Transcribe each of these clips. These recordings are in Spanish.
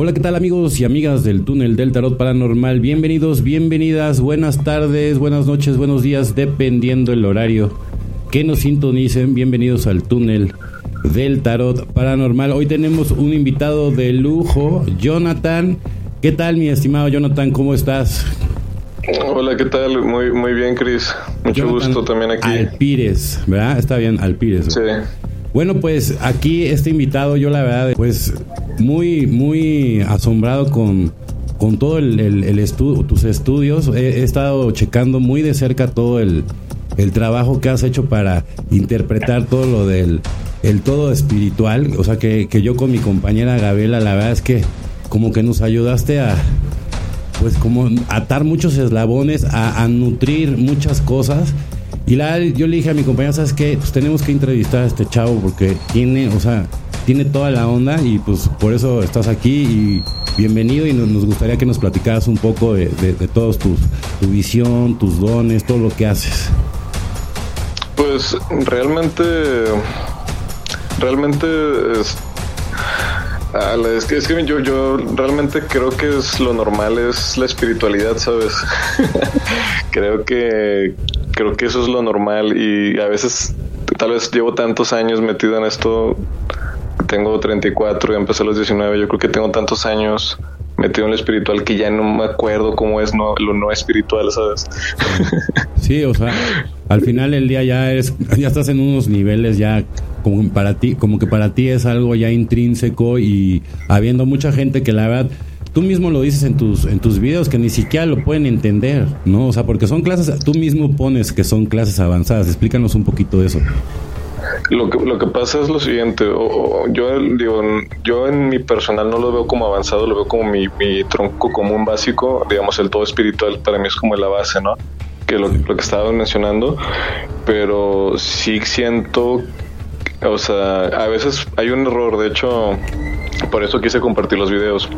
Hola, ¿qué tal amigos y amigas del túnel del tarot paranormal? Bienvenidos, bienvenidas, buenas tardes, buenas noches, buenos días, dependiendo el horario que nos sintonicen. Bienvenidos al túnel del tarot paranormal. Hoy tenemos un invitado de lujo, Jonathan. ¿Qué tal, mi estimado Jonathan? ¿Cómo estás? Hola, ¿qué tal? Muy, muy bien, Chris. Mucho gusto también aquí. Alpires, ¿verdad? Está bien, Alpires. Sí. Bueno, pues aquí este invitado, yo la verdad, pues muy, muy asombrado con, con todo el, el, estudio, tus estudios. He, estado checando muy de cerca todo el, el trabajo que has hecho para interpretar todo lo del el todo espiritual. O sea, que, que yo con mi compañera Gabriela, la verdad es que como que nos ayudaste a, pues como atar muchos eslabones, a, a nutrir muchas cosas y la, yo le dije a mi compañera, ¿sabes qué? Pues tenemos que entrevistar a este chavo porque tiene, o sea, tiene toda la onda y pues por eso estás aquí y bienvenido y nos, gustaría que nos platicaras un poco de, todos tus, tu visión, tus dones, todo lo que haces. Pues realmente, realmente es, es que, es que yo, yo realmente creo que es lo normal es la espiritualidad, ¿sabes? creo que creo que eso es lo normal y a veces tal vez llevo tantos años metido en esto, tengo 34 y empecé a los 19, yo creo que tengo tantos años metido en lo espiritual que ya no me acuerdo cómo es no, lo no espiritual, ¿sabes? Sí, o sea, al final del día ya eres, ya estás en unos niveles ya como para ti, como que para ti es algo ya intrínseco y habiendo mucha gente que la verdad tú mismo lo dices en tus, en tus videos que ni siquiera lo pueden entender, ¿no? O sea, porque son clases, tú mismo pones que son clases avanzadas. Explícanos un poquito de eso. Lo que, lo que pasa es lo siguiente, yo digo, yo en mi personal no lo veo como avanzado, lo veo como mi, mi tronco común básico, digamos el todo espiritual para mí es como la base, ¿no? Que lo, que estaba mencionando, pero sí siento, o sea, a veces hay un error, de hecho, por eso quise compartir los videos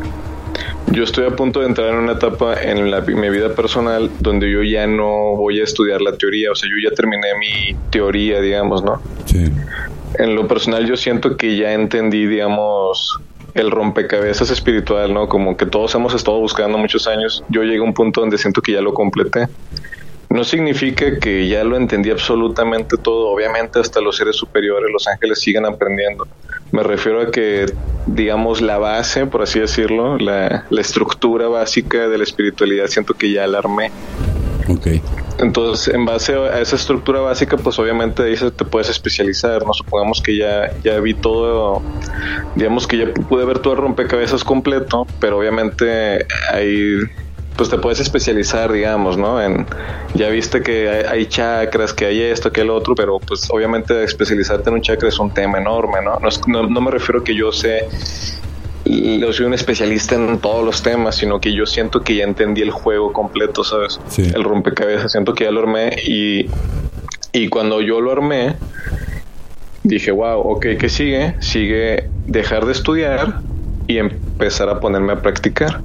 yo estoy a punto de entrar en una etapa en mi vida personal donde yo ya no voy a estudiar la teoría, o sea, yo ya terminé mi teoría, digamos, ¿no? Sí. En lo personal yo siento que ya entendí, digamos, el rompecabezas espiritual, ¿no? Como que todos hemos estado buscando muchos años. Yo llegué a un punto donde siento que ya lo completé. No significa que ya lo entendí absolutamente todo. Obviamente hasta los seres superiores, los ángeles siguen aprendiendo. Me refiero a que, digamos, la base, por así decirlo, la, estructura básica de la espiritualidad, siento que ya la armé. Okay. Entonces, en base a esa estructura básica, pues obviamente ahí te puedes especializar, ¿no? Supongamos que ya, ya vi todo, digamos que ya pude ver todo el rompecabezas completo, pero obviamente hay pues te puedes especializar, digamos, ¿no? En, ya viste que hay, chakras, que hay esto, que el otro, pero pues obviamente especializarte en un chakra es un tema enorme, ¿no? No, no, me refiero que yo sé, yo soy un especialista en todos los temas, sino que yo siento que ya entendí el juego completo, ¿sabes? El rompecabezas, siento que ya lo armé y, y cuando yo lo armé, dije, wow, ok, ¿qué sigue? Sigue dejar de estudiar y empezar a ponerme a practicar.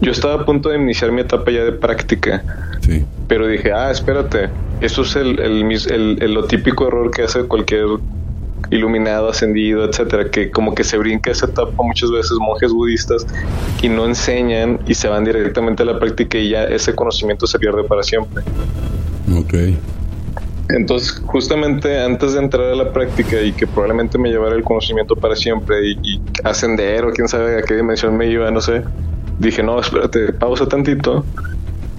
Yo estaba a punto de iniciar mi etapa ya de práctica. Sí. Pero dije, ah, espérate, eso es el, el, el, lo típico error que hace cualquier iluminado, ascendido, etcétera, que como que se brinca esa etapa muchas veces monjes budistas y no enseñan y se van directamente a la práctica y ya ese conocimiento se pierde para siempre. Ok. Entonces, justamente antes de entrar a la práctica y que probablemente me llevara el conocimiento para siempre y, y ascender o quién sabe a qué dimensión me iba, no sé, dije, no, espérate, pausa tantito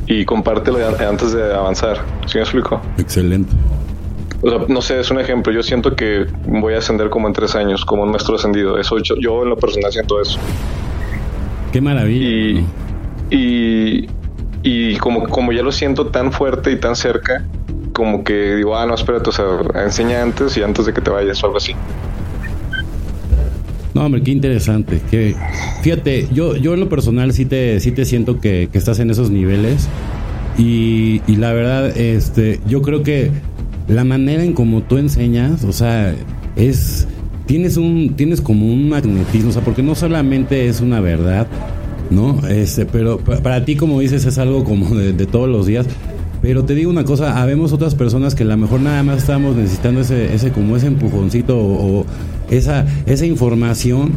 y compártelo antes de avanzar. ¿Sí me explico? Excelente. O sea, no sé, es un ejemplo. Yo siento que voy a ascender como en tres años, como un maestro ascendido. Eso yo, en lo personal siento eso. Qué maravilla. Y, y, como, como ya lo siento tan fuerte y tan cerca, como que digo, ah, no, espérate, o sea, enseña antes y antes de que te vayas o algo así. No, hombre, qué interesante. Que, fíjate, yo, yo en lo personal sí te, sí te siento que, estás en esos niveles. Y, y, la verdad, este, yo creo que la manera en como tú enseñas, o sea, es. Tienes un. Tienes como un magnetismo, o sea, porque no solamente es una verdad, ¿no? Este, pero para ti, como dices, es algo como de, de todos los días. Pero te digo una cosa, habemos otras personas que a lo mejor nada más estamos necesitando ese, ese como ese empujoncito o, esa, esa información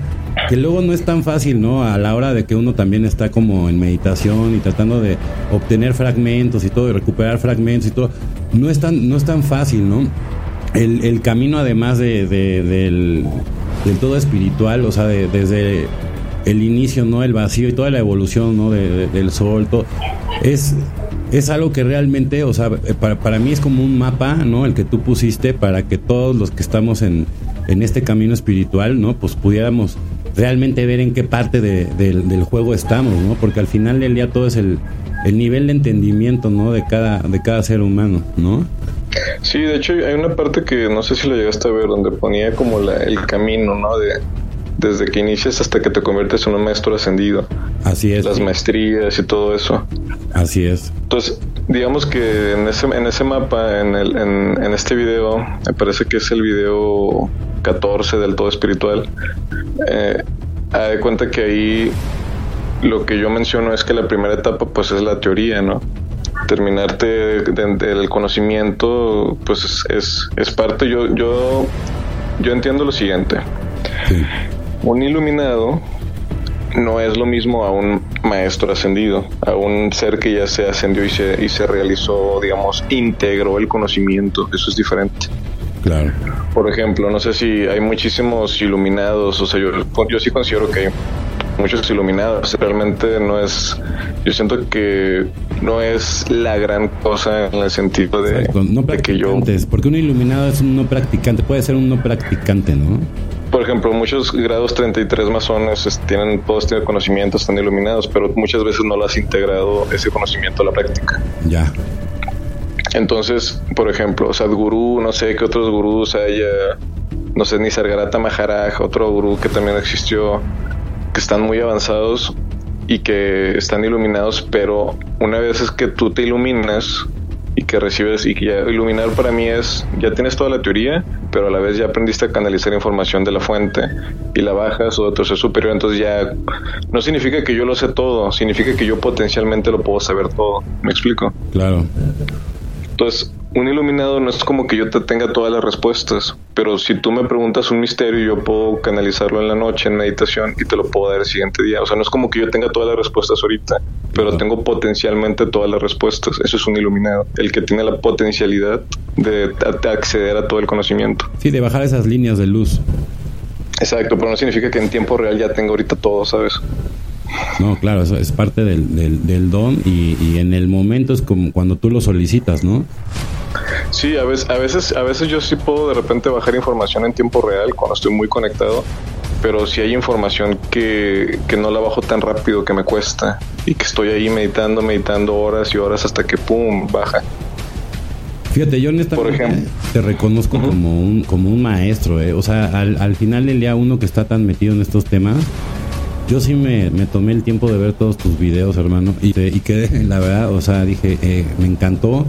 que luego no es tan fácil, ¿no? A la hora de que uno también está como en meditación y tratando de obtener fragmentos y todo, y recuperar fragmentos y todo, no es tan, no es tan fácil, ¿no? El, el camino además de, del, todo espiritual, o sea, desde el inicio, ¿no? El vacío y toda la evolución, ¿no? del sol, todo, es es algo que realmente, o sea, para, para mí es como un mapa, ¿no? El que tú pusiste para que todos los que estamos en, en este camino espiritual, ¿no? Pues pudiéramos realmente ver en qué parte del juego estamos, ¿no? Porque al final del día todo es el, el nivel de entendimiento, ¿no? De cada, de cada ser humano, ¿no? Sí, de hecho hay una parte que no sé si lo llegaste a ver, donde ponía como la, el camino, ¿no? De, desde que inicias hasta que te conviertes en un maestro ascendido. Así es. Las maestrías y todo eso. Así es. Entonces, digamos que en ese, en ese mapa, en, el, en, este video, me parece que es el video 14 del todo espiritual, eh, de cuenta que ahí lo que yo menciono es que la primera etapa pues es la teoría, ¿no? Terminarte del conocimiento pues es, es, parte, yo, yo, yo entiendo lo siguiente. Sí. Un iluminado no es lo mismo a un maestro ascendido, a un ser que ya se ascendió y se, y se realizó, digamos, integró el conocimiento. Eso es diferente. Claro. Por ejemplo, no sé si hay muchísimos iluminados, o sea, yo, yo sí considero que hay muchos iluminados. Realmente no es, yo siento que no es la gran cosa en el sentido de, no de que yo... Porque un iluminado es un no practicante, puede ser un no practicante, ¿no? Por ejemplo, muchos grados 33 masones tienen, todos tienen conocimientos, están iluminados, pero muchas veces no lo has integrado ese conocimiento a la práctica. Ya. Entonces, por ejemplo, Sadhguru, no sé qué otros gurús haya, no sé, ni Sargarata Maharaj, otro gurú que también existió, que están muy avanzados y que están iluminados, pero una vez es que tú te iluminas, y que recibes y que ya iluminar para mí es, ya tienes toda la teoría, pero a la vez ya aprendiste a canalizar información de la fuente y la bajas o de tu ser superior, entonces ya no significa que yo lo sé todo, significa que yo potencialmente lo puedo saber todo, ¿me explico? Claro. Entonces, un iluminado no es como que yo te tenga todas las respuestas, pero si tú me preguntas un misterio, yo puedo canalizarlo en la noche en meditación y te lo puedo dar el siguiente día. O sea, no es como que yo tenga todas las respuestas ahorita, pero tengo potencialmente todas las respuestas. Eso es un iluminado, el que tiene la potencialidad de, acceder a todo el conocimiento. Sí, de bajar esas líneas de luz. Exacto, pero no significa que en tiempo real ya tengo ahorita todo, ¿sabes? No, claro, eso es parte del, del, don y, y, en el momento es como cuando tú lo solicitas, ¿no? Sí, a veces, a veces, a veces yo sí puedo de repente bajar información en tiempo real cuando estoy muy conectado, pero si hay información que, que no la bajo tan rápido que me cuesta y que estoy ahí meditando, meditando horas y horas hasta que pum, baja. Fíjate, yo honestamente te reconozco como un como un maestro, ¿eh? o sea, al, al final del día uno que está tan metido en estos temas, yo sí me, me, tomé el tiempo de ver todos tus videos, hermano, y, y quedé, la verdad, o sea, dije, eh, me encantó.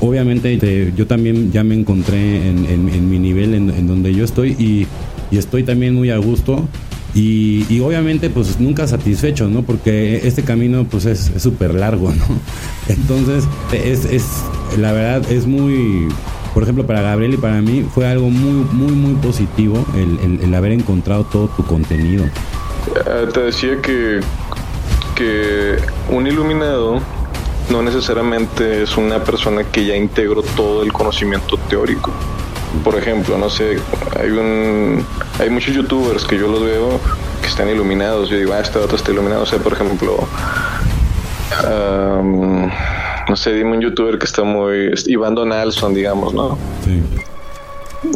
Obviamente yo también ya me encontré en, mi nivel en, donde yo estoy y, y, estoy también muy a gusto. Y, y, obviamente pues nunca satisfecho, ¿no? Porque este camino pues es súper largo, ¿no? Entonces es, es, la verdad es muy, por ejemplo para Gabriel y para mí fue algo muy, muy, muy positivo el, el, el haber encontrado todo tu contenido. Eh, te decía que, que un iluminado no necesariamente es una persona que ya integró todo el conocimiento teórico. Por ejemplo, no sé, hay un hay muchos youtubers que yo los veo que están iluminados. Yo digo, ah, este otro está iluminado. O sea, por ejemplo, no sé, dime un youtuber que está muy. Iván Donaldson, digamos, ¿no? Sí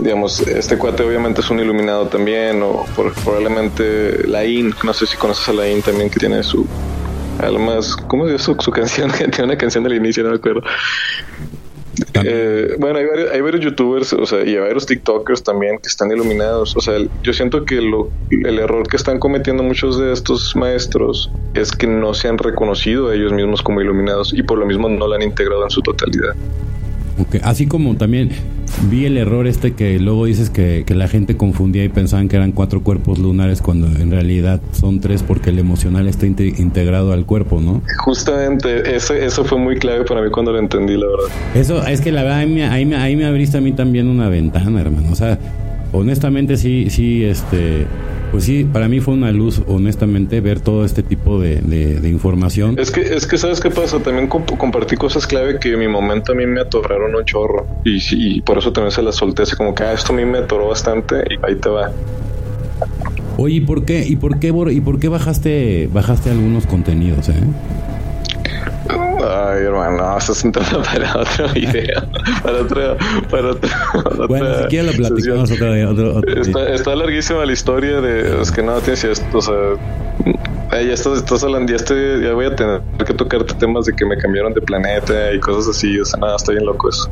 digamos, este cuate obviamente es un iluminado también, o probablemente Lain, no sé si conoces a Lain también, que tiene su además, ¿cómo es su, su canción? tiene una canción del inicio, no me acuerdo. Eh, bueno, hay varios, hay varios, youtubers, o sea, y hay varios TikTokers también que están iluminados. O sea, yo siento que lo, el error que están cometiendo muchos de estos maestros es que no se han reconocido a ellos mismos como iluminados y por lo mismo no lo han integrado en su totalidad. Así como también vi el error este que luego dices que, la gente confundía y pensaban que eran cuatro cuerpos lunares cuando en realidad son tres porque el emocional está integrado al cuerpo, ¿no? Justamente, eso, eso fue muy clave para mí cuando lo entendí, la verdad. Eso es que la verdad ahí me, ahí me, abriste a mí también una ventana, hermano. O sea, honestamente sí, sí, este pues sí, para mí fue una luz, honestamente, ver todo este tipo de, de, información. Es que, es que, ¿sabes qué pasa? También compartí cosas clave que en mi momento a mí me atoraron un chorro. Y, y por eso también se las solté así como que, ah, esto a mí me atoró bastante y ahí te va. Oye, ¿y por qué, y por qué, y por qué bajaste, bajaste algunos contenidos, eh? Ay, hermano, eso es un tema para otro video. Para otro. Para otro bueno, si quieres lo platicamos otra vez. está, está, larguísima la historia de. Es que no, tienes. O sea. Ya estás, estás hablando, ya, estoy, ya voy a tener que tocarte temas de que me cambiaron de planeta y cosas así. O sea, nada, estoy bien loco eso.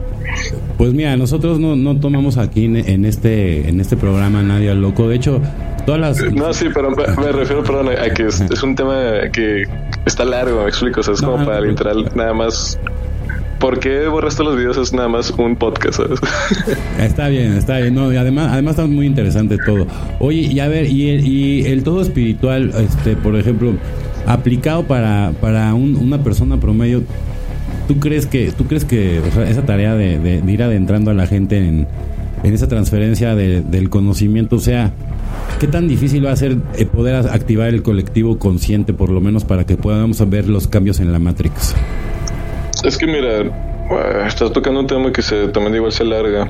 Pues mira, nosotros no, no tomamos aquí en, este en este programa nadie al loco. De hecho, todas las. No, sí, pero me, refiero, perdón, a que es, es un tema que está largo, me explico. O sea, es como para literal nada más ¿Por qué borraste los videos? Es nada más un podcast, ¿sabes? Está bien, está bien. No, y además, además está muy interesante todo. Oye, y a ver, y el, y el todo espiritual, este, por ejemplo, aplicado para, para una persona promedio, ¿tú crees que, tú crees que esa tarea de, ir adentrando a la gente en, en esa transferencia del conocimiento, o sea, ¿Qué tan difícil va a ser eh, poder activar el colectivo consciente, por lo menos para que podamos ver los cambios en la Matrix? Es que mira, estás tocando un tema que se, también igual se larga.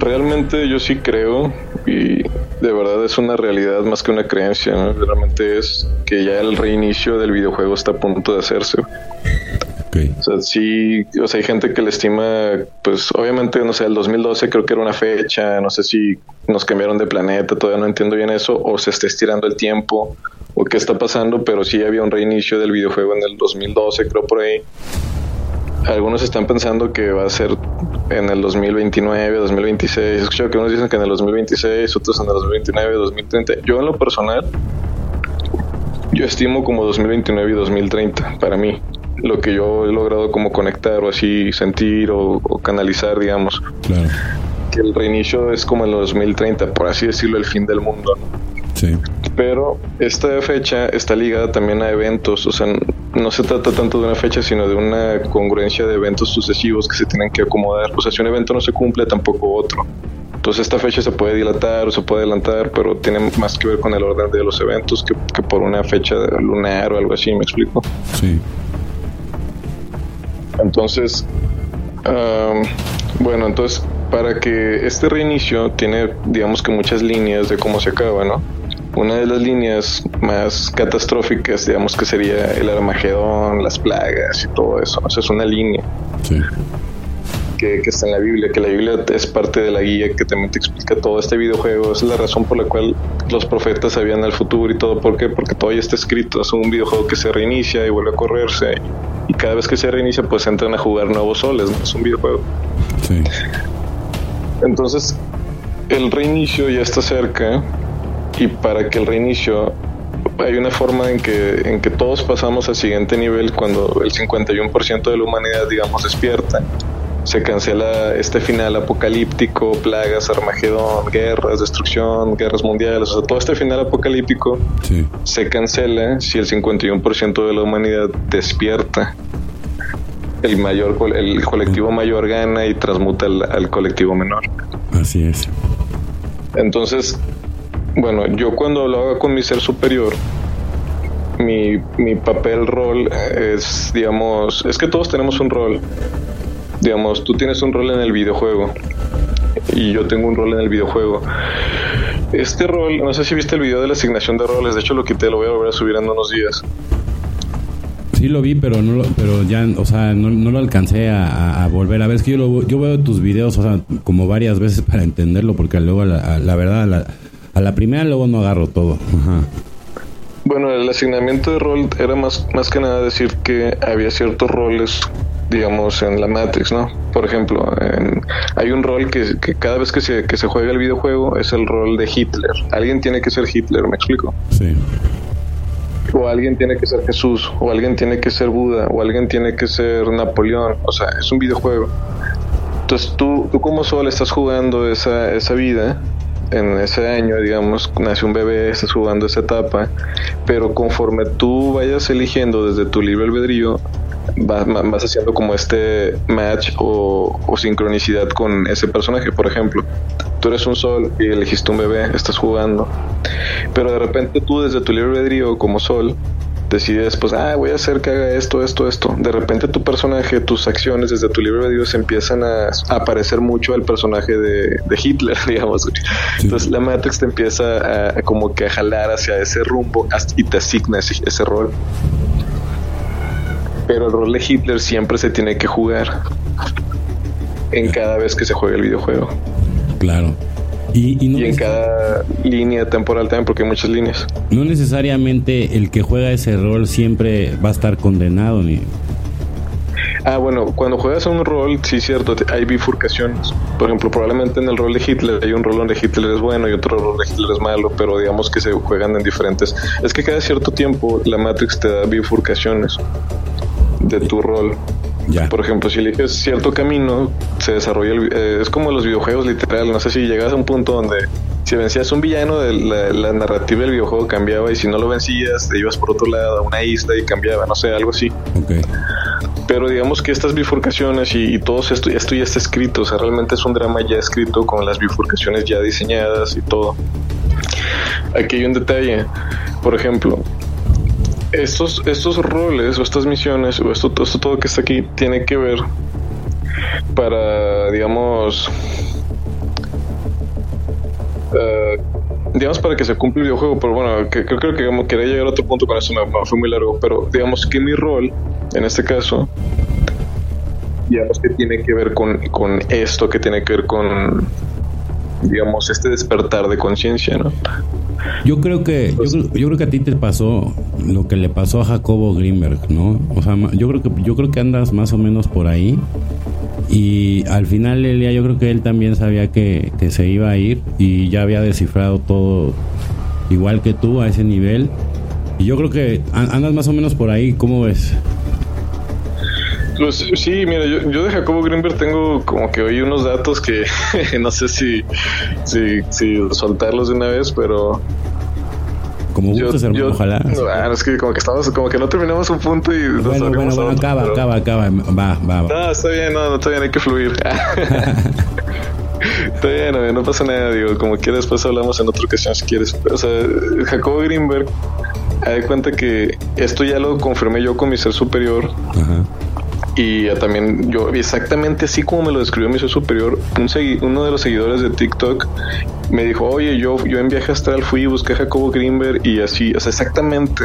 Realmente yo sí creo y de verdad es una realidad más que una creencia, realmente es que ya el reinicio del videojuego está a punto de hacerse. O sea, sí, o sea, hay gente que le estima, pues obviamente, no sé, el 2012 creo que era una fecha, no sé si nos cambiaron de planeta, todavía no entiendo bien eso, o se está estirando el tiempo, o qué está pasando, pero sí había un reinicio del videojuego en el 2012, creo por ahí. Algunos están pensando que va a ser en el 2029, 2026. He escuchado que unos dicen que en el 2026, otros en el 2029, 2030. Yo en lo personal, yo estimo como 2029 y 2030 para mí lo que yo he logrado como conectar o así sentir o, canalizar, digamos. Claro. Que el reinicio es como en los 2030, por así decirlo, el fin del mundo. Sí. Pero esta fecha está ligada también a eventos, o sea, no se trata tanto de una fecha, sino de una congruencia de eventos sucesivos que se tienen que acomodar. O sea, si un evento no se cumple, tampoco otro. Entonces esta fecha se puede dilatar o se puede adelantar, pero tiene más que ver con el orden de los eventos que, que por una fecha lunar o algo así, ¿me explico? Sí. Entonces, bueno, entonces para que este reinicio tiene, digamos que muchas líneas de cómo se acaba, ¿no? Una de las líneas más catastróficas, digamos que sería el Armagedón, las plagas y todo eso. O sea, es una línea. Sí que, está en la Biblia, que la Biblia es parte de la guía que también te explica todo este videojuego. Esa es la razón por la cual los profetas sabían el futuro y todo. ¿Por qué? Porque todo ya está escrito. Es un videojuego que se reinicia y vuelve a correrse. Y cada vez que se reinicia, pues entran a jugar nuevos soles. Es un videojuego. Sí. Entonces, el reinicio ya está cerca. Y para que el reinicio hay una forma en que, en que todos pasamos al siguiente nivel cuando el 51% de la humanidad, digamos, despierta se cancela este final apocalíptico, plagas, Armagedón, guerras, destrucción, guerras mundiales, o sea, todo este final apocalíptico se cancela si el 51% de la humanidad despierta. El mayor, el colectivo mayor gana y transmuta al, colectivo menor. Así es. Entonces, bueno, yo cuando lo hago con mi ser superior, mi, mi papel, rol es, digamos, es que todos tenemos un rol digamos, tú tienes un rol en el videojuego y yo tengo un rol en el videojuego. Este rol, no sé si viste el video de la asignación de roles, de hecho lo quité, lo voy a volver a subir en unos días. Sí lo vi, pero no pero ya, o sea, no, lo alcancé a, volver a ver. Es que yo, yo veo tus videos, o sea, como varias veces para entenderlo, porque luego, la, la verdad, a la, primera luego no agarro todo. Bueno, el asignamiento de rol era más, más que nada decir que había ciertos roles digamos, en la Matrix, ¿no? Por ejemplo, hay un rol que, cada vez que se, que se juega el videojuego es el rol de Hitler. Alguien tiene que ser Hitler, ¿me explico? Sí. O alguien tiene que ser Jesús, o alguien tiene que ser Buda, o alguien tiene que ser Napoleón. O sea, es un videojuego. Entonces tú, tú como Sol estás jugando esa, esa vida en ese año, digamos, nace un bebé, estás jugando esa etapa, pero conforme tú vayas eligiendo desde tu libre albedrío, vas, haciendo como este match o, sincronicidad con ese personaje. Por ejemplo, tú eres un sol y elegiste un bebé, estás jugando, pero de repente tú desde tu libre albedrío como sol decides, pues, ah, voy a hacer que haga esto, esto, esto. De repente tu personaje, tus acciones desde tu libre albedrío se empiezan a, a parecer mucho al personaje de, de Hitler, digamos. Entonces la Matrix te empieza a, como que a jalar hacia ese rumbo y te asigna ese, ese rol. Pero el rol de Hitler siempre se tiene que jugar en cada vez que se juega el videojuego. Claro. Y, en cada línea temporal también, porque hay muchas líneas. No necesariamente el que juega ese rol siempre va a estar condenado ni. Ah, bueno, cuando juegas a un rol, sí, cierto, hay bifurcaciones. Por ejemplo, probablemente en el rol de Hitler hay un rol donde Hitler es bueno y otro rol de Hitler es malo, pero digamos que se juegan en diferentes. Es que cada cierto tiempo la Matrix te da bifurcaciones de tu rol. Por ejemplo, si eliges cierto camino, se desarrolla. Eh, es como los videojuegos, literal. No sé si llegas a un punto donde si vencías un villano, de la, narrativa del videojuego cambiaba y si no lo vencías, te ibas por otro lado a una isla y cambiaba, no sé, algo así. Pero digamos que estas bifurcaciones y, todo esto, esto ya está escrito, o sea, realmente es un drama ya escrito con las bifurcaciones ya diseñadas y todo. Aquí hay un detalle, por ejemplo, estos, estos roles o estas misiones o esto, esto todo que está aquí tiene que ver para, digamos, uh, digamos para que se cumpla el videojuego, pero bueno, que, creo que digamos, quería llegar a otro punto con eso, me, fue muy largo, pero digamos que mi rol, en este caso, digamos que tiene que ver con, con esto, que tiene que ver con, digamos, este despertar de conciencia, ¿no? Yo creo que yo, yo, creo que a ti te pasó lo que le pasó a Jacobo Greenberg, ¿no? O sea, yo creo que yo creo que andas más o menos por ahí. Y al final Elia, yo creo que él también sabía que, que se iba a ir y ya había descifrado todo igual que tú a ese nivel. Y yo creo que andas más o menos por ahí, ¿cómo ves? Pues sí, mira, yo, yo de Jacobo Greenberg tengo como que oí unos datos que no sé si, si, si soltarlos de una vez, pero como gustes, hermano, ojalá. Ah, es que como que estamos, como que no terminamos un punto y bueno, bueno, bueno, acaba, acaba, acaba, va, va, va. No, está bien, no, está bien, hay que fluir. está bien, no, pasa nada, digo, como quieras, después hablamos en otra ocasión si quieres. O sea, Jacobo Greenberg, hay cuenta que esto ya lo confirmé yo con mi ser superior. Ajá y también yo, exactamente así como me lo describió mi superior, un uno de los seguidores de TikTok me dijo, oye, yo, yo en viaje astral fui y busqué a Jacobo Greenberg y así, o sea, exactamente.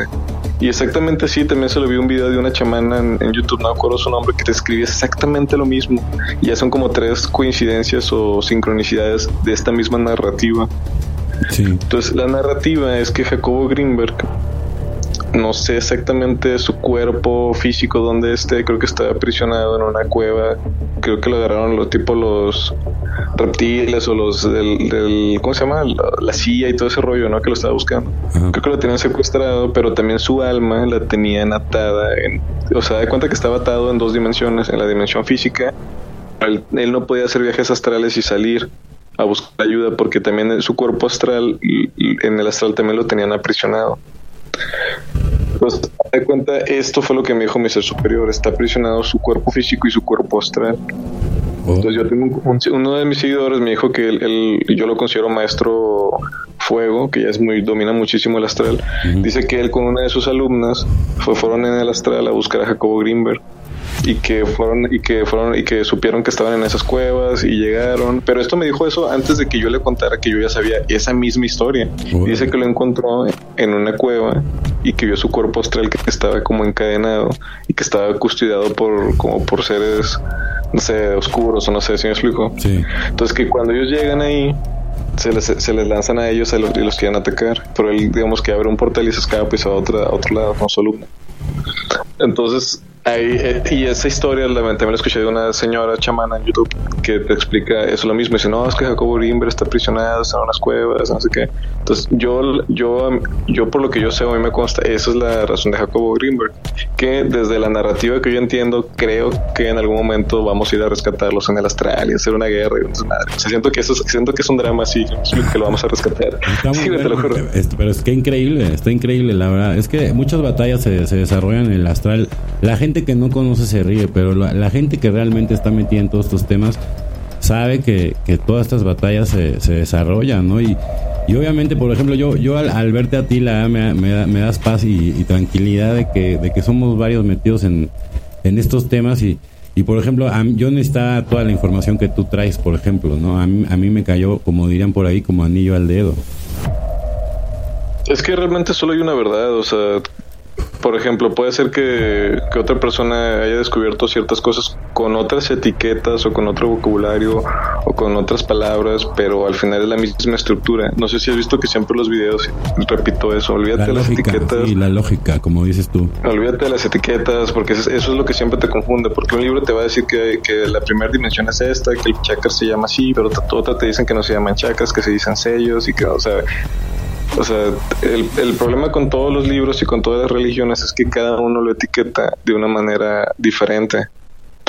Y exactamente así también se lo vi un video de una chamana en, YouTube, no acuerdo su nombre, que te escribía exactamente lo mismo. Y ya son como tres coincidencias o sincronicidades de esta misma narrativa. Sí. Entonces, la narrativa es que Jacobo Greenberg no sé exactamente su cuerpo físico donde esté, creo que está aprisionado en una cueva, creo que lo agarraron los tipo los reptiles o los del, ¿cómo se llama? La, silla y todo ese rollo, ¿no? Que lo estaba buscando. Creo que lo tenían secuestrado, pero también su alma la tenían atada en, o sea, de cuenta que estaba atado en dos dimensiones, en la dimensión física. Él, él no podía hacer viajes astrales y salir a buscar ayuda porque también su cuerpo astral en el astral también lo tenían aprisionado. Pues, de cuenta, esto fue lo que me dijo mi ser superior. Está aprisionado su cuerpo físico y su cuerpo astral. Oh. Entonces yo tengo uno de mis seguidores me dijo que él, yo lo considero maestro fuego, que ya es muy, domina muchísimo el astral. Dice que él con una de sus alumnas fue, fueron en el astral a buscar a Jacobo Greenberg y que fueron y que fueron y que supieron que estaban en esas cuevas y llegaron. Pero esto me dijo eso antes de que yo le contara que yo ya sabía esa misma historia. Dice que lo encontró en una cueva y que vio su cuerpo astral que estaba como encadenado y que estaba custodiado por como por seres no sé oscuros o no sé si me explico. Entonces que cuando ellos llegan ahí se les, se les lanzan a ellos y los, los quieren atacar. Pero él digamos que abre un portal y se escapa y se va a, otra, a otro lado con su alumno entonces Ahí, eh, y esa historia también la escuché de una señora chamana en YouTube que te explica eso lo mismo. Dice, no, es que Jacobo Rimber está aprisionado, está en unas cuevas, no sé qué. Entonces, yo, yo, yo por lo que yo sé, a mí me consta, esa es la razón de Jacobo Greenberg, que desde la narrativa que yo entiendo, creo que en algún momento vamos a ir a rescatarlos en el astral y hacer una guerra y O sea, siento que, eso es, siento que es un drama así, que lo vamos a rescatar. Sí, te lo juro. Pero es que increíble, está increíble, la verdad. Es que muchas batallas se, se desarrollan en el astral. La gente que no conoce se ríe, pero la, gente que realmente está metida en todos estos temas sabe que, que todas estas batallas se, se desarrollan, ¿no? Y, y obviamente, por ejemplo, yo, yo al, verte a ti, la, me, me, das paz y, tranquilidad de que, de que somos varios metidos en, en estos temas y, y por ejemplo, a, yo necesitaba toda la información que tú traes, por ejemplo, ¿no? A mí, a mí me cayó, como dirían por ahí, como anillo al dedo. Es que realmente solo hay una verdad, o sea, por ejemplo, puede ser que, otra persona haya descubierto ciertas cosas con otras etiquetas o con otro vocabulario o con otras palabras, pero al final es la misma estructura. No sé si has visto que siempre los videos repito eso, olvídate de las etiquetas. Y la lógica, como dices tú. Olvídate de las etiquetas, porque eso es lo que siempre te confunde, porque un libro te va a decir que, que la primera dimensión es esta, que el chakra se llama así, pero otra te dicen que no se llaman chakras, que se dicen sellos y que, o sea, o sea, el, el, problema con todos los libros y con todas las religiones es que cada uno lo etiqueta de una manera diferente.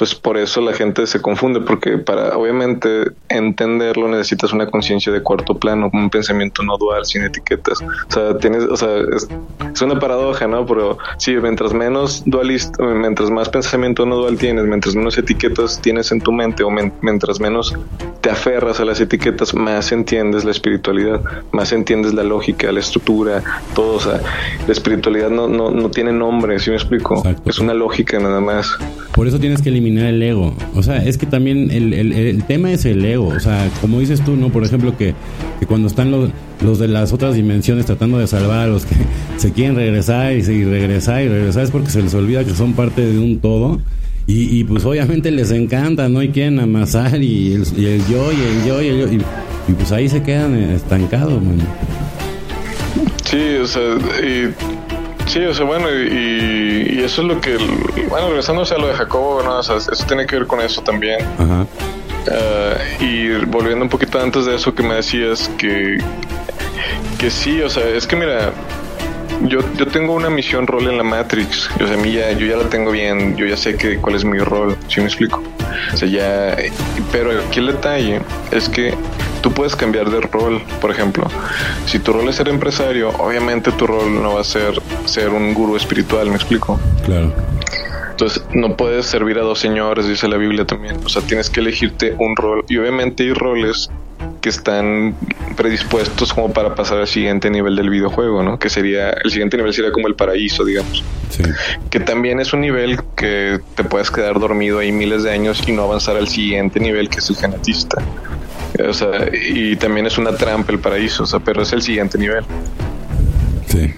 Entonces por eso la gente se confunde, porque para obviamente entenderlo necesitas una conciencia de cuarto plano, un pensamiento no dual, sin etiquetas. O sea, tienes, o sea, es, una paradoja, ¿no? Pero sí, mientras menos dualista, mientras más pensamiento no dual tienes, mientras menos etiquetas tienes en tu mente o mientras menos te aferras a las etiquetas, más entiendes la espiritualidad, más entiendes la lógica, la estructura, todo. O sea, la espiritualidad no, no, no tiene nombre, ¿sí me explico? Es una lógica nada más. Por eso tienes que eliminar el ego. O sea, es que también el, el, tema es el ego. O sea, como dices tú, ¿no? Por ejemplo, que, cuando están los, los de las otras dimensiones tratando de salvar a los que se quieren regresar y, regresar y regresar es porque se les olvida que son parte de un todo. Y, y pues obviamente les encanta, ¿no? Y quieren amasar y el, yo y el yo y el yo. Y, pues ahí se quedan estancados, man. Sí, o sea, Sí, o sea, bueno, y, eso es lo que, bueno, regresándose a lo de Jacobo, ¿no? o sea, eso tiene que ver con eso también. Ajá. Eh, y volviendo un poquito antes de eso que me decías, que, que sí, o sea, es que mira, yo, yo tengo una misión rol en la Matrix, o sea, a mí ya, yo ya la tengo bien, yo ya sé que, cuál es mi rol, si me explico? O sea, ya, pero aquí el detalle es que tú puedes cambiar de rol, por ejemplo. Si tu rol es ser empresario, obviamente tu rol no va a ser ser un gurú espiritual, ¿me explico? Claro. Entonces, no puedes servir a dos señores, dice la Biblia también. O sea, tienes que elegirte un rol. Y obviamente hay roles que están predispuestos como para pasar al siguiente nivel del videojuego, ¿no? Que sería, el siguiente nivel sería como el paraíso, digamos. Sí. Que también es un nivel que te puedes quedar dormido ahí miles de años y no avanzar al siguiente nivel, que es el genetista. O sea, y también es una trampa el paraíso, o sea, pero es el siguiente nivel. Sí.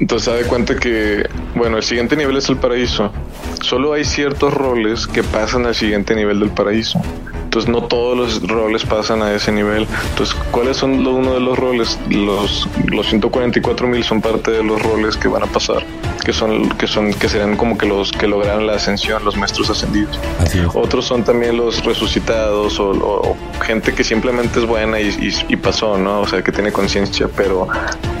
Entonces, se da cuenta que, bueno, el siguiente nivel es el paraíso. Solo hay ciertos roles que pasan al siguiente nivel del paraíso. Entonces no todos los roles pasan a ese nivel. Entonces, ¿cuáles son los, uno de los roles? Los, los 144 mil son parte de los roles que van a pasar, que son, que son, que serán como que los que lograron la ascensión, los maestros ascendidos. Otros son también los resucitados o, gente que simplemente es buena y, y, pasó, ¿no? O sea, que tiene conciencia, pero,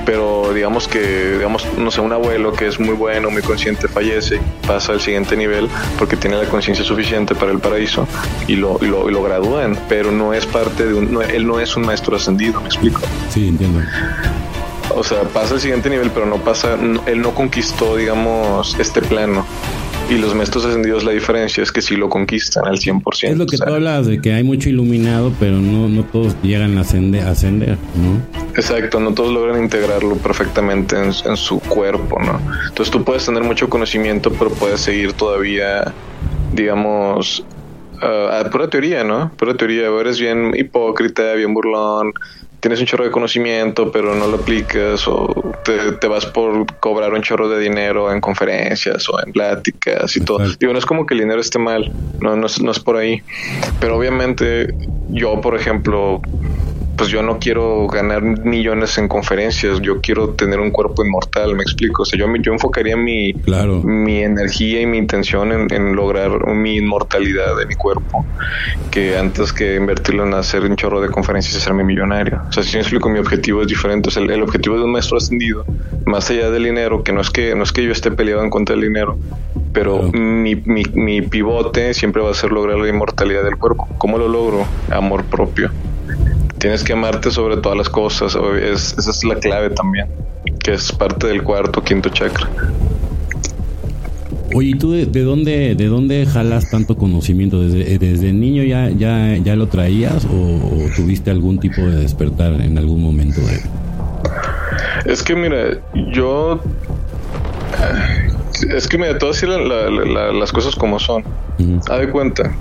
pero digamos que, digamos, no sé, un abuelo que es muy bueno, muy consciente, fallece, pasa al siguiente nivel porque tiene la conciencia suficiente para el paraíso y lo, y lo, y lo gradúan, pero no es parte de un, él no es un maestro ascendido, me explico. Sí, entiendo. O sea, pasa al siguiente nivel, pero no pasa, él no conquistó, digamos, este plano. Y los maestros ascendidos, la diferencia es que sí lo conquistan al 100%. Es lo que tú hablas de que hay mucho iluminado, pero no, no todos llegan a ascender, ascender, ¿no? Exacto, no todos logran integrarlo perfectamente en, en, su cuerpo, ¿no? Entonces tú puedes tener mucho conocimiento, pero puedes seguir todavía, digamos, uh, pura teoría, ¿no? Pura teoría. Eres bien hipócrita, bien burlón, tienes un chorro de conocimiento, pero no lo aplicas, o te, vas por cobrar un chorro de dinero en conferencias o en pláticas y todo. Digo, no es como que el dinero esté mal, no, no, es, no es por ahí. Pero obviamente, yo, por ejemplo, pues yo no quiero ganar millones en conferencias, yo quiero tener un cuerpo inmortal, me explico. O sea, yo, yo enfocaría mi, mi energía y mi intención en, lograr mi inmortalidad de mi cuerpo, que antes que invertirlo en hacer un chorro de conferencias y hacerme millonario. O sea, si me explico, mi objetivo es diferente. O sea, el, objetivo de un maestro ascendido, más allá del dinero, que no es que, no es que yo esté peleado en contra del dinero, pero mi, mi, mi pivote siempre va a ser lograr la inmortalidad del cuerpo. ¿Cómo lo logro? Amor propio. Tienes que amarte sobre todas las cosas. esa es la clave también, que es parte del cuarto, quinto chakra. Oye, ¿y tú de, dónde de dónde jalas tanto conocimiento? ¿Desde, eh, desde niño ya, ya, ya lo traías o, tuviste algún tipo de despertar en algún momento? Es que mira, yo... Es que mira, te voy a decir las cosas como son. Haz de cuenta.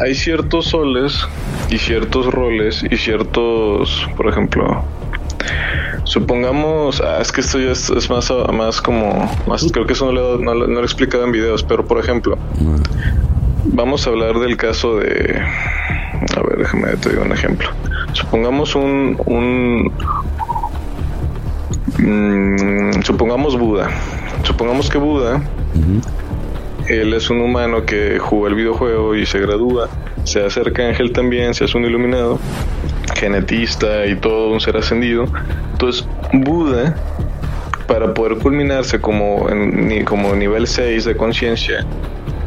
Hay ciertos soles y ciertos roles y ciertos, por ejemplo, Supongamos, ah, es que esto ya es, más, más como, más, creo que eso no lo, he explicado en videos, pero por ejemplo, vamos a hablar del caso de, a ver, déjame te digo un ejemplo. Supongamos un, un mm, supongamos Buda. Supongamos que Buda, él es un humano que jugó el videojuego y se gradúa, se acerca Ángel también, se hace un iluminado genetista y todo un ser ascendido. Entonces, Buda, para poder culminarse como, en, como nivel 6 de conciencia,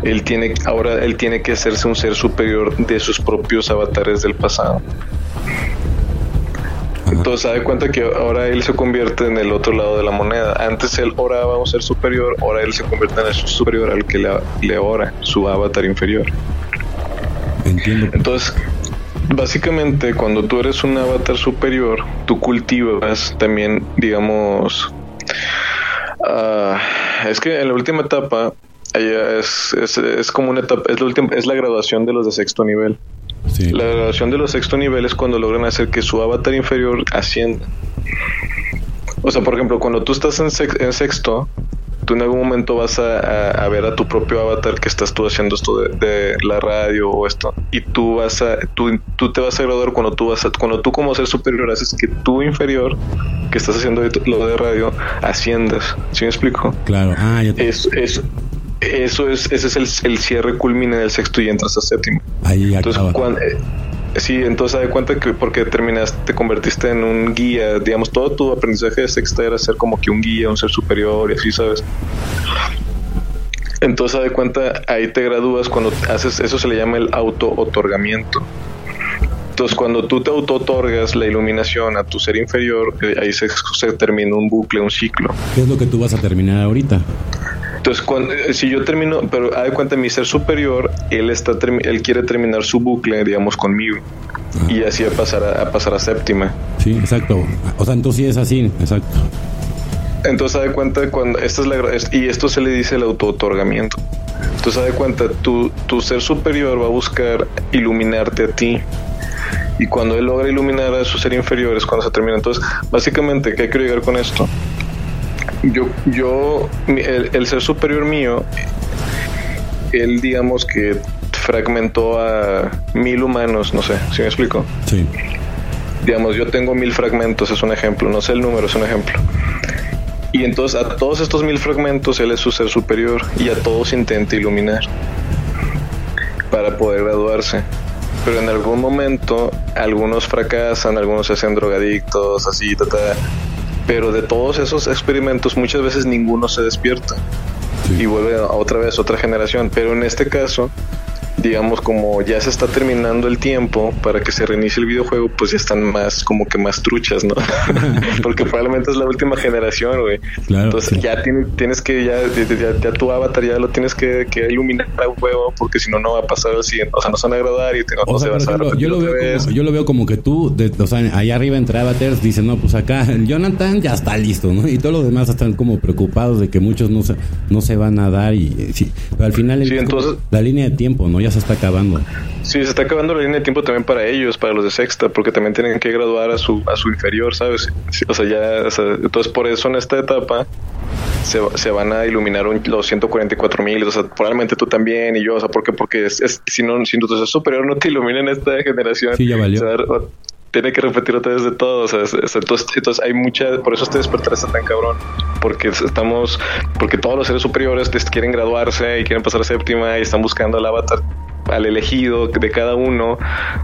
él tiene, ahora él tiene que hacerse un ser superior de sus propios avatares del pasado. Entonces, se da cuenta que ahora él se convierte en el otro lado de la moneda. Antes él oraba a un ser superior, ahora él se convierte en el superior al que le, le ora, su avatar inferior. Entiendo. Entonces, Básicamente, cuando tú eres un avatar superior, tú cultivas también, digamos, uh, es que en la última etapa es, es, es, como una etapa, es la, última, es la graduación de los de sexto nivel. La graduación de los sexto nivel es cuando logran hacer que su avatar inferior ascienda. O sea, por ejemplo, cuando tú estás en sexto, tú en algún momento vas a, ver a tu propio avatar que estás tú haciendo esto de, la radio o esto y tú vas a tú, tú te vas a graduar cuando tú vas a, cuando tú como ser superior haces que tu inferior que estás haciendo lo de radio asciendas. ¿sí me explico? claro. Ah, es, eso es ese es el, cierre culmina del sexto y entras a séptimo. Ahí Entonces, cuando, eh, Sí, entonces da cuenta que porque terminaste, te convertiste en un guía, digamos, todo tu aprendizaje de sexta era ser como que un guía, un ser superior y así, ¿sabes? Entonces, de cuenta, ahí te gradúas cuando haces, eso se le llama el auto-otorgamiento. Entonces, cuando tú te auto-otorgas la iluminación a tu ser inferior, eh, ahí se, se termina un bucle, un ciclo. ¿Qué es lo que tú vas a terminar ahorita? Entonces, cuando, eh, si yo termino, pero hay de cuenta, mi ser superior, él está él quiere terminar su bucle, digamos, conmigo. Y así a pasar a, pasar a séptima. Sí, exacto. O sea, entonces sí es así, exacto. Entonces, de cuenta cuando esta es la y esto se le dice el auto-otorgamiento. Entonces, de cuenta, tu, tu ser superior va a buscar iluminarte a ti. Y cuando él logra iluminar a su ser inferior es cuando se termina. Entonces, básicamente, ¿qué quiero llegar con esto? Yo, yo el, ser superior mío, él digamos que fragmentó a mil humanos, no sé, si me explico? Sí. Digamos, yo tengo mil fragmentos, es un ejemplo, no sé el número, es un ejemplo. Y entonces a todos estos mil fragmentos él es su ser superior y a todos intenta iluminar para poder graduarse. Pero en algún momento algunos fracasan, algunos se hacen drogadictos, así, ta, pero de todos esos experimentos muchas veces ninguno se despierta y vuelve a otra vez otra generación. Pero en este caso, digamos, como ya se está terminando el tiempo para que se reinicie el videojuego, pues ya están más, como que más truchas, ¿no? Porque probablemente es la última generación, güey. Entonces ya tienes, que, ya, ya, tu avatar ya lo tienes que, iluminar a huevo, porque si no, no va a pasar al siguiente. O sea, no se van a agradar y no, se va a yo lo, veo como, yo lo veo como que tú, o sea, allá arriba entre avatars, dicen, no, pues acá Jonathan ya está listo, ¿no? Y todos los demás están como preocupados de que muchos no se, no se van a dar y sí, pero al final entonces, la línea de tiempo, ¿no? Ya se está acabando. Sí, se está acabando la línea de tiempo también para ellos, para los de sexta, porque también tienen que graduar a su, a su inferior, ¿sabes? O sea, ya, entonces por eso en esta etapa se, se van a iluminar los 144 mil, o sea, probablemente tú también y yo, o sea, ¿por qué? Porque es, si no, si tu superior no te ilumina en esta generación, sí, ya valió. Tiene que repetir otra vez de todo, o sea, entonces, entonces hay mucha, por eso este despertar está tan cabrón, porque estamos, porque todos los seres superiores quieren graduarse y quieren pasar a séptima y están buscando el avatar al elegido de cada uno.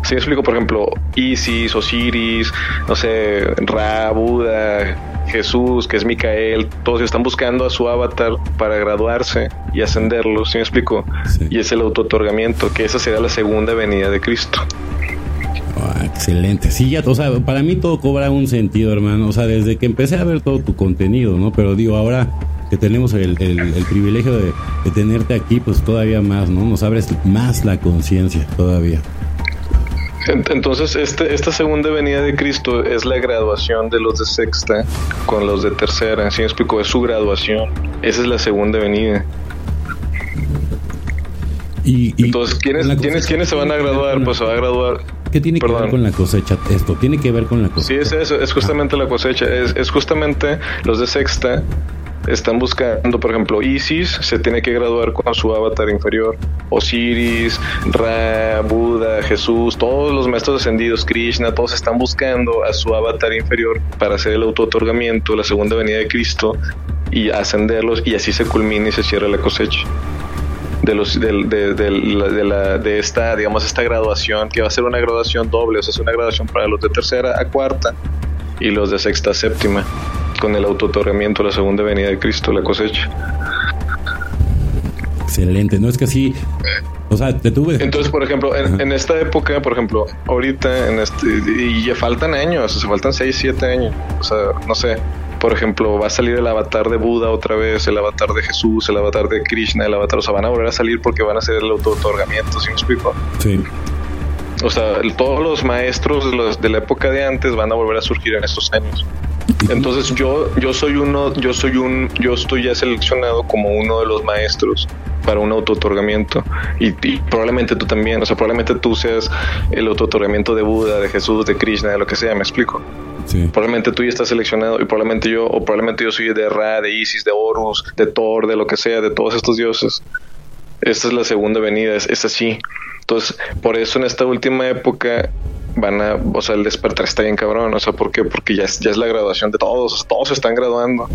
Si me explico, por ejemplo, Isis, Osiris, no sé, Ra, Buda, Jesús, que es Micael, todos están buscando a su avatar para graduarse y ascenderlo, ¿sí me explico? Y es el auto-otorgamiento, que esa será la segunda venida de Cristo. Ah, excelente. Sí, ya, o sea, para mí todo cobra un sentido, hermano. O sea, desde que empecé a ver todo tu contenido, ¿no? Pero digo, ahora que tenemos el, privilegio de, tenerte aquí, pues todavía más, ¿no? Nos abres más la conciencia todavía. Entonces, este, esta segunda venida de Cristo es la graduación de los de sexta con los de tercera. ¿Sí me explico? Es su graduación. Esa es la segunda venida. Y, Entonces, ¿quiénes, ¿quiénes, ¿quiénes se van a graduar? Pues se va a graduar ¿Qué tiene que ver con la cosecha esto? Tiene que ver con la cosecha. Sí, es eso, es justamente la cosecha. Es, es justamente los de sexta están buscando, por ejemplo, Isis se tiene que graduar con su avatar inferior, Osiris, Ra, Buda, Jesús, todos los maestros ascendidos, Krishna, todos están buscando a su avatar inferior para hacer el auto-otorgamiento, la segunda venida de Cristo y ascenderlos y así se culmina y se cierra la cosecha de los de, de, de, la, de esta digamos esta graduación que va a ser una graduación doble o sea es una graduación para los de tercera a cuarta y los de sexta a séptima con el autotorramiento la segunda venida de Cristo la cosecha. Excelente no es que así o sea te tuve. Entonces por ejemplo en, esta época por ejemplo ahorita en este y ya faltan años o sea faltan 6, 7 años o sea no sé por ejemplo, va a salir el avatar de Buda otra vez, el avatar de Jesús, el avatar de Krishna, el avatar, o sea, van a volver a salir porque van a hacer el auto-otorgamiento, ¿sí me explico? Sí. O sea, todos los maestros de, los, de la época de antes van a volver a surgir en estos años. Entonces yo, yo soy uno, yo soy un, yo estoy ya seleccionado como uno de los maestros para un auto-otorgamiento y, y, probablemente tú también, o sea, probablemente tú seas el auto-otorgamiento de Buda, de Jesús, de Krishna, de lo que sea, me explico. Probablemente tú ya estás seleccionado y probablemente yo, o probablemente yo soy de Ra, de Isis, de Horus, de Thor, de lo que sea, de todos estos dioses. Esta es la segunda venida, es, así. Entonces, por eso en esta última época van a, o sea, el despertar está bien cabrón, o sea, ¿por qué? Porque ya es, ya es la graduación de todos, todos se están graduando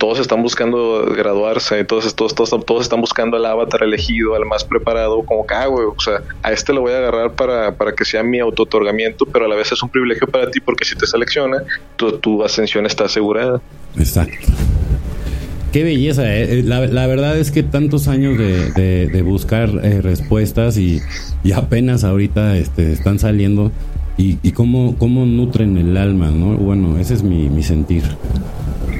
todos están buscando graduarse, todos, todos, todos, están buscando al avatar elegido, al más preparado, como que, ah, güey, o sea, a este lo voy a agarrar para, para que sea mi auto-otorgamiento, pero a la vez es un privilegio para ti porque si te selecciona, tu, tu ascensión está asegurada. Exacto. Qué belleza, eh. Eh, la, la, verdad es que tantos años de, de, buscar eh, respuestas y, y, apenas ahorita este, están saliendo y, y cómo, cómo nutren el alma, ¿no? Bueno, ese es mi, mi sentir.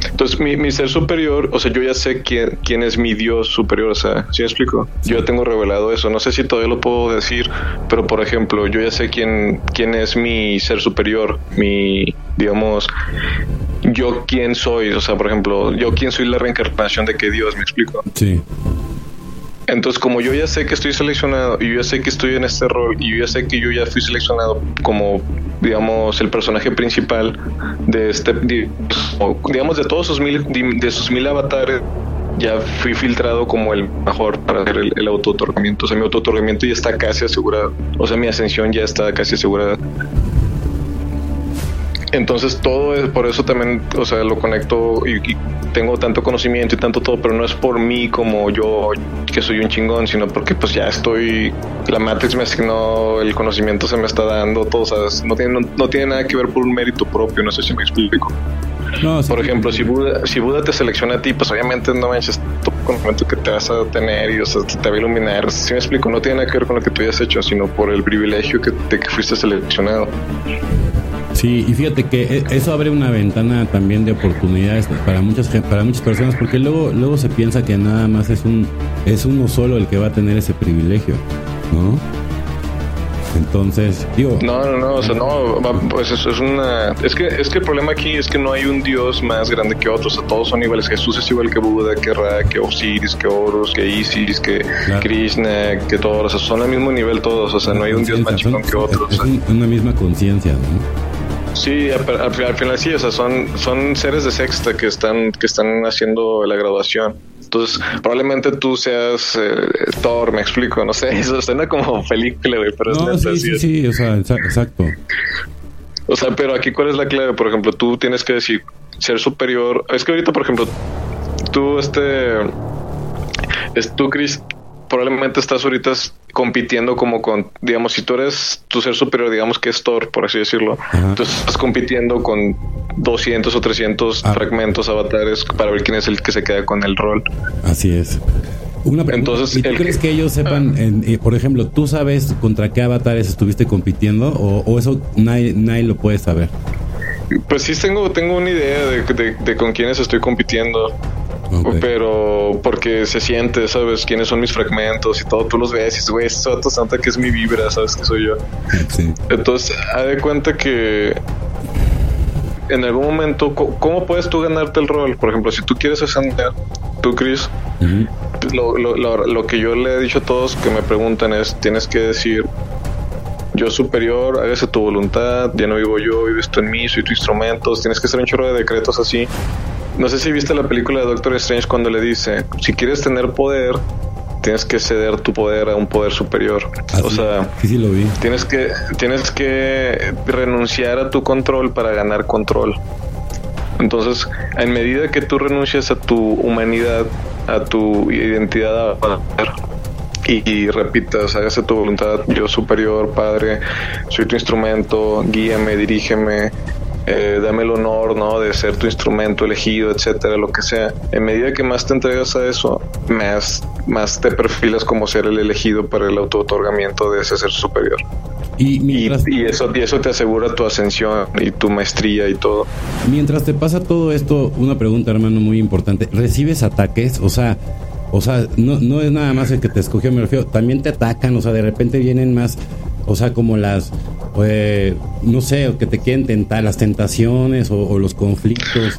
Entonces, mi, ser superior, o sea, yo ya sé quién, quién es mi Dios superior, o sea, ¿sí me explico? Yo ya tengo revelado eso. No sé si todavía lo puedo decir, pero por ejemplo, yo ya sé quién, quién es mi ser superior, mi, digamos, yo quién soy, o sea, por ejemplo, yo quién soy la reencarnación de que Dios, ¿me explico? Sí. Entonces, como yo ya sé que estoy seleccionado y yo ya sé que estoy en este rol y yo ya sé que yo ya fui seleccionado como, digamos, el personaje principal de este, digamos, de todos sus mil, de sus mil avatares, ya fui filtrado como el mejor para hacer el, auto otorgamiento. O sea, mi auto otorgamiento ya está casi asegurado. O sea, mi ascensión ya está casi asegurada. Entonces todo es, por eso también, o sea, lo conecto y, tengo tanto conocimiento y tanto todo, pero no es por mí como yo que soy un chingón, sino porque pues ya estoy, la Matrix me asignó, el conocimiento se me está dando, todo, ¿sabes? No tiene, no, tiene nada que ver por un mérito propio, no sé si me explico. No, por ejemplo, si Buda, si Buda te selecciona a ti, pues obviamente no manches todo el conocimiento que te vas a tener y o sea, te va a iluminar. Si me explico, no tiene nada que ver con lo que tú hayas hecho, sino por el privilegio que, de que fuiste seleccionado. Sí, y fíjate que e, eso abre una ventana también de oportunidades para muchas para muchas personas, porque luego luego se piensa que nada más es un es uno solo el que va a tener ese privilegio, ¿no? Entonces, digo. No, no, no, o sea, no, pues eso es una. Es que, es que el problema aquí es que no hay un Dios más grande que otros, o sea, todos son iguales. Jesús es igual que Buda, que Ra, que Osiris, que Horus, que Isis, que Krishna, que todos, o sea, son al mismo nivel todos, o sea, no hay un Dios más chingón que otros. Es, una misma conciencia, ¿no? Sí, al, final sí, o sea, son, son seres de sexta que están, que están haciendo la graduación. Entonces, probablemente tú seas eh, Thor, me explico, no sé, eso suena como película, güey, pero no, es sí, sí, sí, o sea, exacto. O sea, pero aquí, ¿cuál es la clave? Por ejemplo, tú tienes que decir ser superior. Es que ahorita, por ejemplo, tú, este, es tú, Chris, probablemente estás ahorita compitiendo como con, digamos, si tú eres tu ser superior, digamos que es Thor, por así decirlo, entonces estás compitiendo con 200 o 300 ah. fragmentos avatares para ver quién es el que se queda con el rol. Así es. Una Entonces, ¿Y tú crees que... ellos sepan, eh, por ejemplo, tú sabes contra qué avatares estuviste compitiendo o, eso nadie, nadie, lo puede saber? Pues sí tengo, tengo una idea de, de con quiénes estoy compitiendo. Pero porque se siente, ¿sabes? Quiénes son mis fragmentos y todo. Tú los ves y dices, güey, esto santa que es mi vibra, ¿sabes? Que soy yo. Entonces, haz de cuenta que en algún momento, ¿cómo puedes tú ganarte el rol? Por ejemplo, si tú quieres ascender, tú, Chris, lo, lo, lo, que yo le he dicho a todos que me preguntan es, tienes que decir, yo superior, hágase tu voluntad, ya no vivo yo, vives tú en mí, soy tu instrumento, tienes que hacer un chorro de decretos así. No sé si viste la película de Doctor Strange cuando le dice, si quieres tener poder, tienes que ceder tu poder a un poder superior. Ah, o sea, Tienes que tienes que renunciar a tu control para ganar control. Entonces, en medida que tú renuncias a tu humanidad, a tu identidad, y, y repitas, hágase tu voluntad, yo superior, Padre, soy tu instrumento, guíame, dirígeme, eh, dame el honor, ¿no? De ser tu instrumento elegido, etcétera, lo que sea. En medida que más te entregas a eso, más, más te perfilas como ser el elegido para el auto-otorgamiento de ese ser superior. Y, eso, y eso te asegura tu ascensión y tu maestría y todo. Mientras te pasa todo esto, una pregunta, hermano, muy importante. ¿Recibes ataques? O sea, o sea, no, no es nada más el que te escogió, me refiero, también te atacan, o sea, de repente vienen más, o sea, como las pues, no sé, que te quieren tentar, las tentaciones o, los conflictos.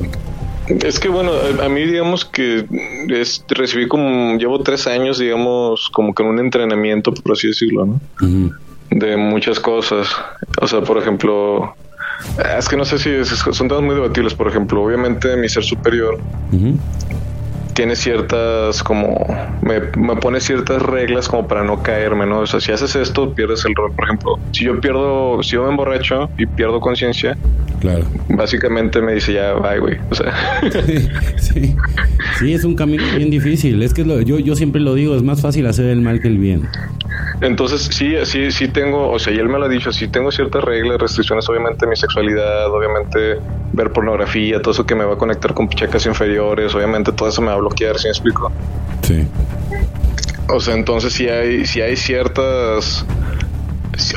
Es que bueno, a mí digamos que es, recibí como, llevo tres años, digamos, como que en un entrenamiento, por así decirlo, ¿no? De muchas cosas. O sea, por ejemplo, es que no sé si son temas muy debatibles. Por ejemplo, obviamente mi ser superior tiene ciertas como me, me, pone ciertas reglas como para no caerme, ¿no? O sea, si haces esto, pierdes el rol. Por ejemplo, si yo pierdo, si yo me emborracho y pierdo conciencia, claro. Básicamente me dice ya, bye, güey. O sea. Sí, sí. es un camino bien difícil. Es que yo, yo siempre lo digo, es más fácil hacer el mal que el bien. Entonces, sí, sí, sí tengo, o sea, y él me lo ha dicho, sí tengo ciertas reglas, restricciones, obviamente mi sexualidad, obviamente ver pornografía, todo eso que me va a conectar con checas inferiores, obviamente todo eso me va a bloquear, ¿sí me explico? Sí. O sea, entonces si hay, si hay ciertas...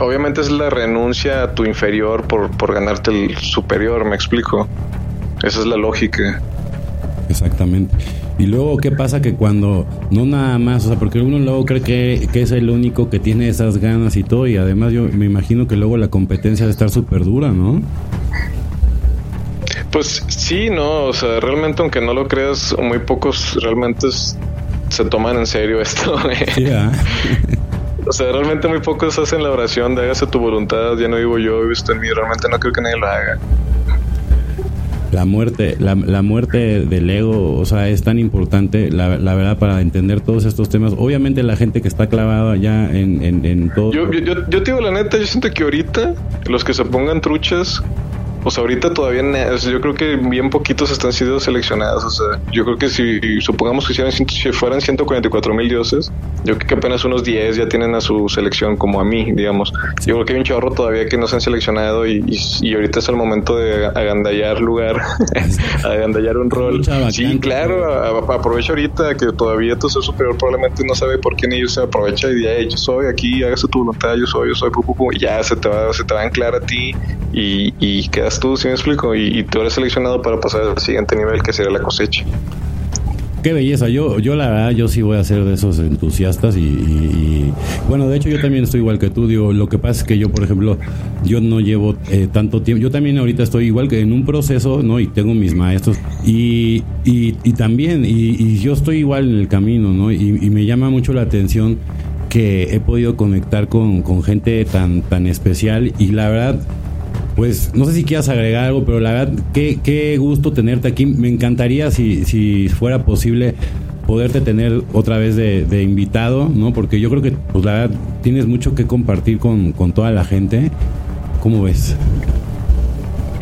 Obviamente es la renuncia a tu inferior por, por ganarte el superior, me explico. Esa es la lógica. Exactamente. Y luego, ¿qué pasa? Que cuando, no nada más, o sea, porque uno luego cree que, que es el único que tiene esas ganas y todo, y además yo me imagino que luego la competencia de estar súper dura, ¿no? Pues sí, no, o sea, realmente aunque no lo creas, muy pocos realmente se toman en serio esto. ¿eh? o sea, realmente muy pocos hacen la oración de hágase tu voluntad, ya no vivo yo, vivo en mí, realmente no creo que nadie lo haga la muerte, la, muerte del ego, o sea, es tan importante, la, la, verdad, para entender todos estos temas. Obviamente la gente que está clavada ya en, en, en todo... Yo, yo, yo, yo, te digo la neta, yo siento que ahorita los que se pongan truchas pues ahorita todavía yo creo que bien poquitos están siendo seleccionados. O sea, yo creo que si supongamos que si fueran 144 mil dioses, yo creo que apenas unos 10 ya tienen a su selección como a mí, digamos. Yo creo que hay un chorro todavía que no se han seleccionado y, y, ahorita es el momento de agandallar lugar, agandallar un rol. Sí, claro, aprovecha ahorita que todavía tu ser superior probablemente no sabe por qué ni se aprovecha y dice, yo soy aquí, hágase tu voluntad, yo soy, yo soy, y ya se te va, se te va a anclar a ti y, y quedas tú, si me explico, y, tú eres seleccionado para pasar al siguiente nivel que sería la cosecha. Qué belleza, yo, yo la verdad, yo sí voy a ser de esos entusiastas y, bueno, de hecho yo también estoy igual que tú, digo, lo que pasa es que yo, por ejemplo, yo no llevo eh, tanto tiempo, yo también ahorita estoy igual que en un proceso, ¿no? Y tengo mis maestros y, y, también, y, yo estoy igual en el camino, ¿no? Y, me llama mucho la atención que he podido conectar con, con gente tan, tan especial y la verdad pues no sé si quieras agregar algo, pero la verdad, qué, qué gusto tenerte aquí. Me encantaría si, si fuera posible poderte tener otra vez de, invitado, ¿no? Porque yo creo que, pues la verdad, tienes mucho que compartir con, con toda la gente. ¿Cómo ves?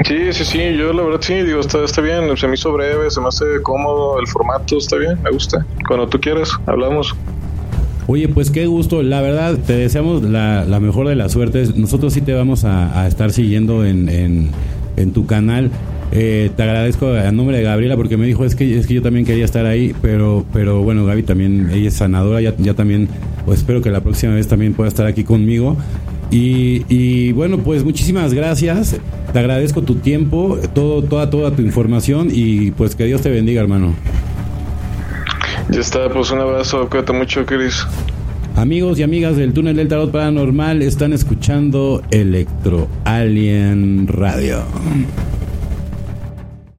Sí, sí, sí, yo la verdad sí, digo, está, está bien, se me hizo breve, se me hace cómodo el formato, está bien, me gusta. Cuando tú quieras, hablamos. Oye, pues qué gusto. La verdad, te deseamos la, mejor de las suertes. Nosotros sí te vamos a, estar siguiendo en, en, tu canal. Eh, te agradezco a nombre de Gabriela porque me dijo es que es que yo también quería estar ahí, pero pero bueno, Gaby también, ella es sanadora, ya, ya también, pues espero que la próxima vez también pueda estar aquí conmigo. Y, y, bueno, pues muchísimas gracias. Te agradezco tu tiempo, todo, toda, toda tu información y pues que Dios te bendiga, hermano. Ya está, pues un abrazo, cuídate mucho, Chris. Amigos y amigas del túnel del tarot paranormal, están escuchando Electro Alien Radio.